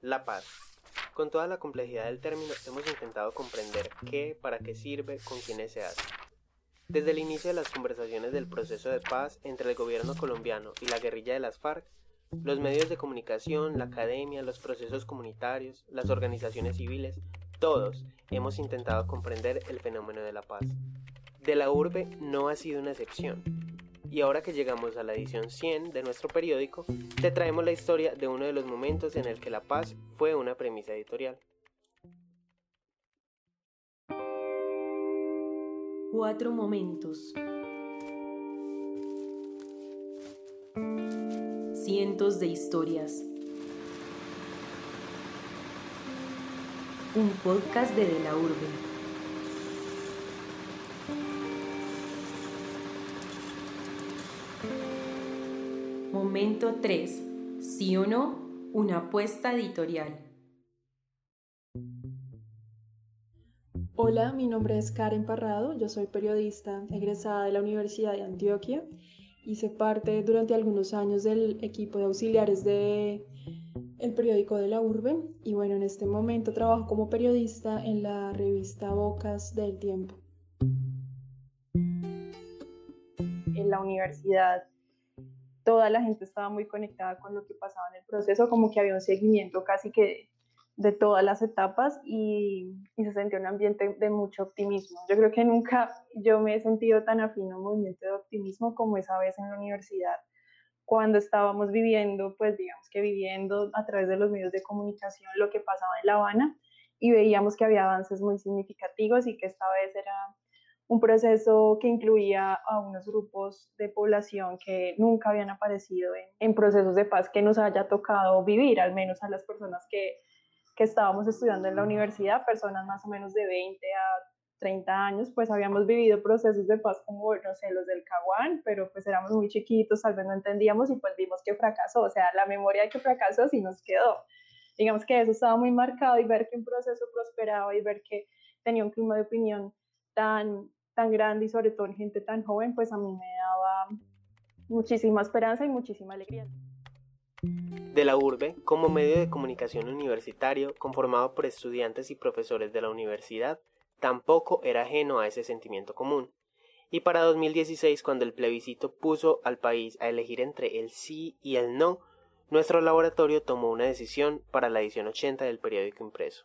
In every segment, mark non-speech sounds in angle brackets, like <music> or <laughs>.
La paz. Con toda la complejidad del término hemos intentado comprender qué, para qué sirve, con quiénes se hace. Desde el inicio de las conversaciones del proceso de paz entre el gobierno colombiano y la guerrilla de las FARC, los medios de comunicación, la academia, los procesos comunitarios, las organizaciones civiles, todos hemos intentado comprender el fenómeno de la paz. De la urbe no ha sido una excepción. Y ahora que llegamos a la edición 100 de nuestro periódico, te traemos la historia de uno de los momentos en el que la paz fue una premisa editorial. Cuatro momentos. Cientos de historias. Un podcast de De la Urbe. Momento 3. ¿Sí o no? Una apuesta editorial. Hola, mi nombre es Karen Parrado, yo soy periodista egresada de la Universidad de Antioquia. Hice parte durante algunos años del equipo de auxiliares de el periódico de la Urbe y bueno, en este momento trabajo como periodista en la revista Bocas del Tiempo. En la universidad toda la gente estaba muy conectada con lo que pasaba en el proceso, como que había un seguimiento casi que de todas las etapas y, se sentía un ambiente de mucho optimismo. Yo creo que nunca yo me he sentido tan afín a un movimiento de optimismo como esa vez en la universidad, cuando estábamos viviendo, pues digamos que viviendo a través de los medios de comunicación lo que pasaba en La Habana y veíamos que había avances muy significativos y que esta vez era un proceso que incluía a unos grupos de población que nunca habían aparecido en, procesos de paz que nos haya tocado vivir, al menos a las personas que, que estábamos estudiando en la universidad, personas más o menos de 20 a 30 años, pues habíamos vivido procesos de paz como, no sé, los del Caguán, pero pues éramos muy chiquitos, tal vez no entendíamos y pues vimos que fracasó, o sea, la memoria de que fracasó sí nos quedó. Digamos que eso estaba muy marcado y ver que un proceso prosperaba y ver que tenía un clima de opinión tan tan grande y sobre todo en gente tan joven, pues a mí me daba muchísima esperanza y muchísima alegría. De la urbe, como medio de comunicación universitario conformado por estudiantes y profesores de la universidad, tampoco era ajeno a ese sentimiento común. Y para 2016, cuando el plebiscito puso al país a elegir entre el sí y el no, nuestro laboratorio tomó una decisión para la edición 80 del periódico impreso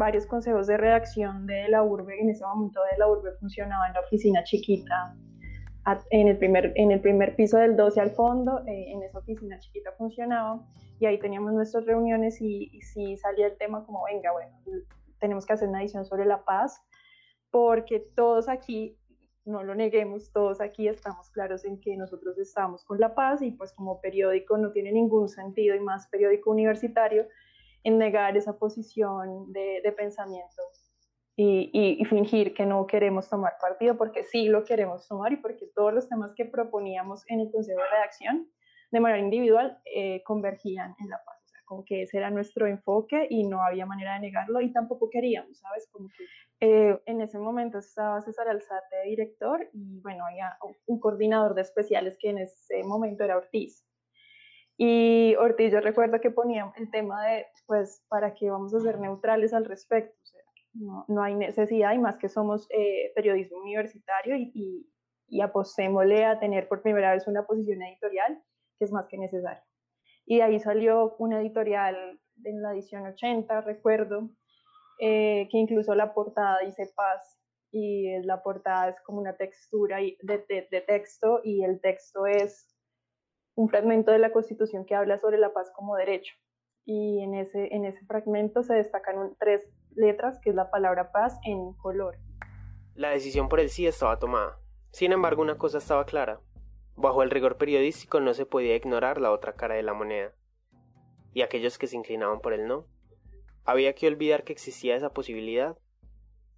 varios consejos de redacción de la urbe, en ese momento de la urbe funcionaba en la oficina chiquita, en el primer, en el primer piso del 12 al fondo, eh, en esa oficina chiquita funcionaba y ahí teníamos nuestras reuniones y, y sí salía el tema como, venga, bueno, tenemos que hacer una edición sobre la paz, porque todos aquí, no lo neguemos, todos aquí estamos claros en que nosotros estamos con la paz y pues como periódico no tiene ningún sentido y más periódico universitario en negar esa posición de, de pensamiento y, y, fingir que no queremos tomar partido, porque sí lo queremos tomar y porque todos los temas que proponíamos en el Consejo de Redacción de manera individual eh, convergían en la paz. O sea, como que ese era nuestro enfoque y no había manera de negarlo y tampoco queríamos, ¿sabes? Como que eh, en ese momento estaba César Alzate director y bueno, había un coordinador de especiales que en ese momento era Ortiz. Y Ortiz, yo recuerdo que ponía el tema de, pues, ¿para qué vamos a ser neutrales al respecto? O sea, no, no hay necesidad, y más que somos eh, periodismo universitario y, y, y, apostémosle a tener por primera vez una posición editorial, que es más que necesario. Y ahí salió una editorial en la edición 80, recuerdo, eh, que incluso la portada dice paz, y la portada es como una textura de, de, de texto, y el texto es un fragmento de la Constitución que habla sobre la paz como derecho. Y en ese, en ese fragmento se destacan tres letras, que es la palabra paz en color. La decisión por el sí estaba tomada. Sin embargo, una cosa estaba clara. Bajo el rigor periodístico no se podía ignorar la otra cara de la moneda. Y aquellos que se inclinaban por el no. Había que olvidar que existía esa posibilidad.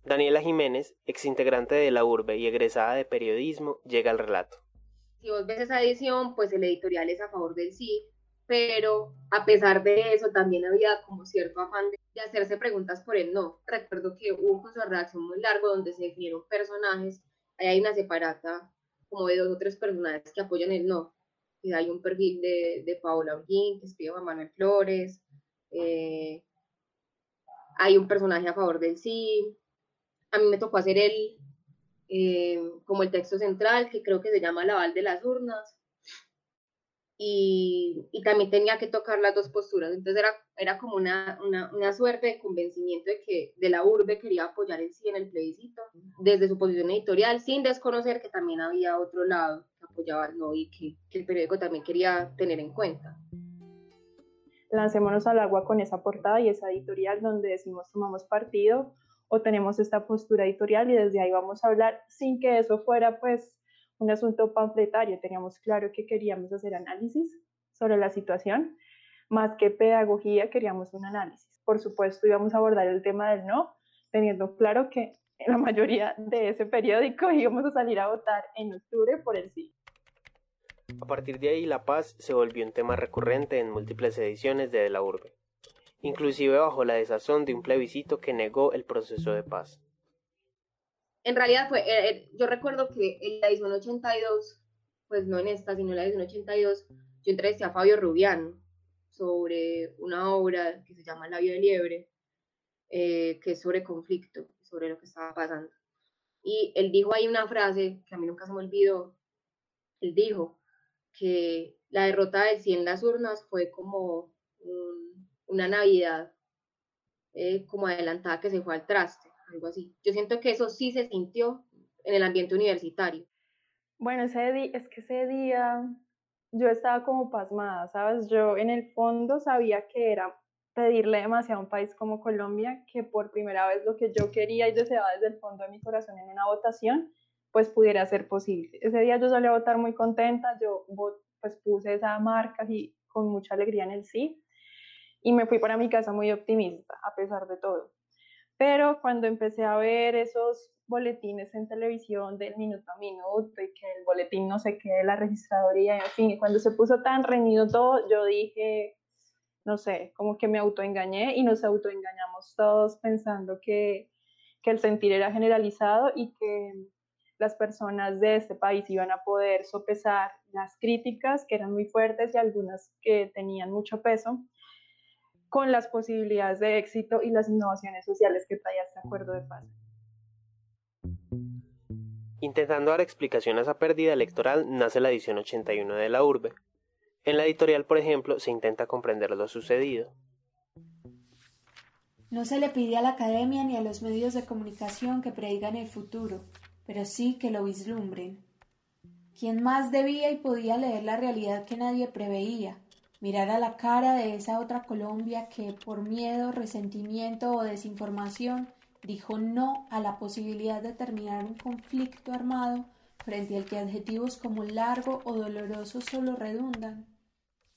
Daniela Jiménez, exintegrante de la urbe y egresada de periodismo, llega al relato si vos ves esa edición, pues el editorial es a favor del sí, pero a pesar de eso también había como cierto afán de, hacerse preguntas por el no. Recuerdo que hubo un curso de redacción muy largo donde se definieron personajes, ahí hay una separata como de dos o tres personajes que apoyan el no. hay un perfil de, de Paola Orguín que escribe Juan Manuel Flores, eh, hay un personaje a favor del sí, a mí me tocó hacer el, eh, como el texto central, que creo que se llama La Val de las Urnas, y, y, también tenía que tocar las dos posturas. Entonces era, era como una, una, una, suerte de convencimiento de que de la urbe quería apoyar el sí en el plebiscito, desde su posición editorial, sin desconocer que también había otro lado que apoyaba el no y que, que el periódico también quería tener en cuenta. Lancémonos al agua con esa portada y esa editorial donde decimos tomamos partido o tenemos esta postura editorial y desde ahí vamos a hablar sin que eso fuera pues un asunto panfletario, teníamos claro que queríamos hacer análisis sobre la situación, más que pedagogía queríamos un análisis. Por supuesto íbamos a abordar el tema del no, teniendo claro que en la mayoría de ese periódico <laughs> íbamos a salir a votar en octubre por el sí. A partir de ahí, la paz se volvió un tema recurrente en múltiples ediciones de, la urbe, inclusive bajo la desazón de un plebiscito que negó el proceso de paz en realidad fue, eh, eh, yo recuerdo que en la edición 82, pues no en esta, sino en la edición 82, yo entrevisté a Fabio Rubiano sobre una obra que se llama Labio de Liebre, eh, que es sobre conflicto, sobre lo que estaba pasando. Y él dijo ahí una frase que a mí nunca se me olvidó. Él dijo que la derrota del 100 en las urnas fue como una Navidad como adelantada que se fue al traste algo así. Yo siento que eso sí se sintió en el ambiente universitario. Bueno, ese día, es que ese día yo estaba como pasmada, ¿sabes? Yo en el fondo sabía que era pedirle demasiado a un país como Colombia, que por primera vez lo que yo quería y deseaba desde el fondo de mi corazón en una votación, pues pudiera ser posible. Ese día yo salí a votar muy contenta, yo pues puse esa marca y con mucha alegría en el sí, y me fui para mi casa muy optimista, a pesar de todo. Pero cuando empecé a ver esos boletines en televisión del minuto a minuto y que el boletín no sé qué de la registraduría, en fin, cuando se puso tan reñido todo, yo dije, no sé, como que me autoengañé y nos autoengañamos todos pensando que, que el sentir era generalizado y que las personas de este país iban a poder sopesar las críticas, que eran muy fuertes y algunas que tenían mucho peso, con las posibilidades de éxito y las innovaciones sociales que traía este acuerdo de paz. Intentando dar explicación a esa pérdida electoral nace la edición 81 de la urbe. En la editorial, por ejemplo, se intenta comprender lo sucedido. No se le pide a la academia ni a los medios de comunicación que predigan el futuro, pero sí que lo vislumbren. ¿Quién más debía y podía leer la realidad que nadie preveía? Mirar a la cara de esa otra Colombia que por miedo, resentimiento o desinformación dijo no a la posibilidad de terminar un conflicto armado frente al que adjetivos como largo o doloroso solo redundan.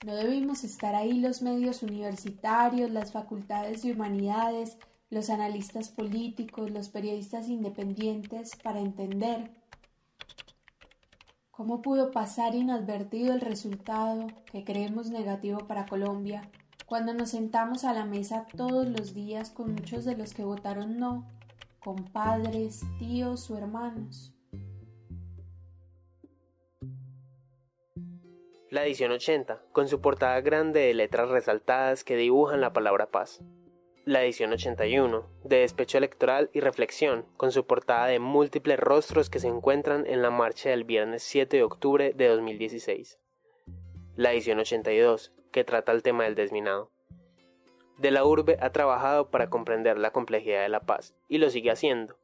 No debimos estar ahí los medios universitarios, las facultades de humanidades, los analistas políticos, los periodistas independientes para entender ¿Cómo pudo pasar inadvertido el resultado que creemos negativo para Colombia cuando nos sentamos a la mesa todos los días con muchos de los que votaron no, con padres, tíos o hermanos? La edición 80, con su portada grande de letras resaltadas que dibujan la palabra paz la edición 81, de despecho electoral y reflexión, con su portada de múltiples rostros que se encuentran en la marcha del viernes 7 de octubre de 2016. La edición 82, que trata el tema del desminado. De la urbe ha trabajado para comprender la complejidad de la paz, y lo sigue haciendo,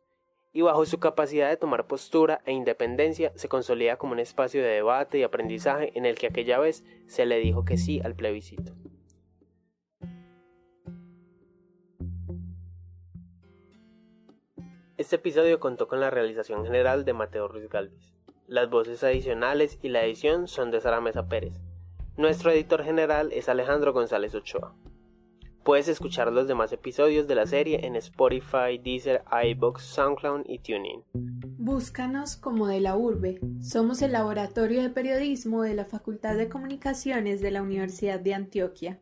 y bajo su capacidad de tomar postura e independencia se consolida como un espacio de debate y aprendizaje en el que aquella vez se le dijo que sí al plebiscito. Este episodio contó con la realización general de Mateo Ruiz Galvez. Las voces adicionales y la edición son de Sara Mesa Pérez. Nuestro editor general es Alejandro González Ochoa. Puedes escuchar los demás episodios de la serie en Spotify, Deezer, iBox, SoundCloud y TuneIn. Búscanos como de la urbe. Somos el laboratorio de periodismo de la Facultad de Comunicaciones de la Universidad de Antioquia.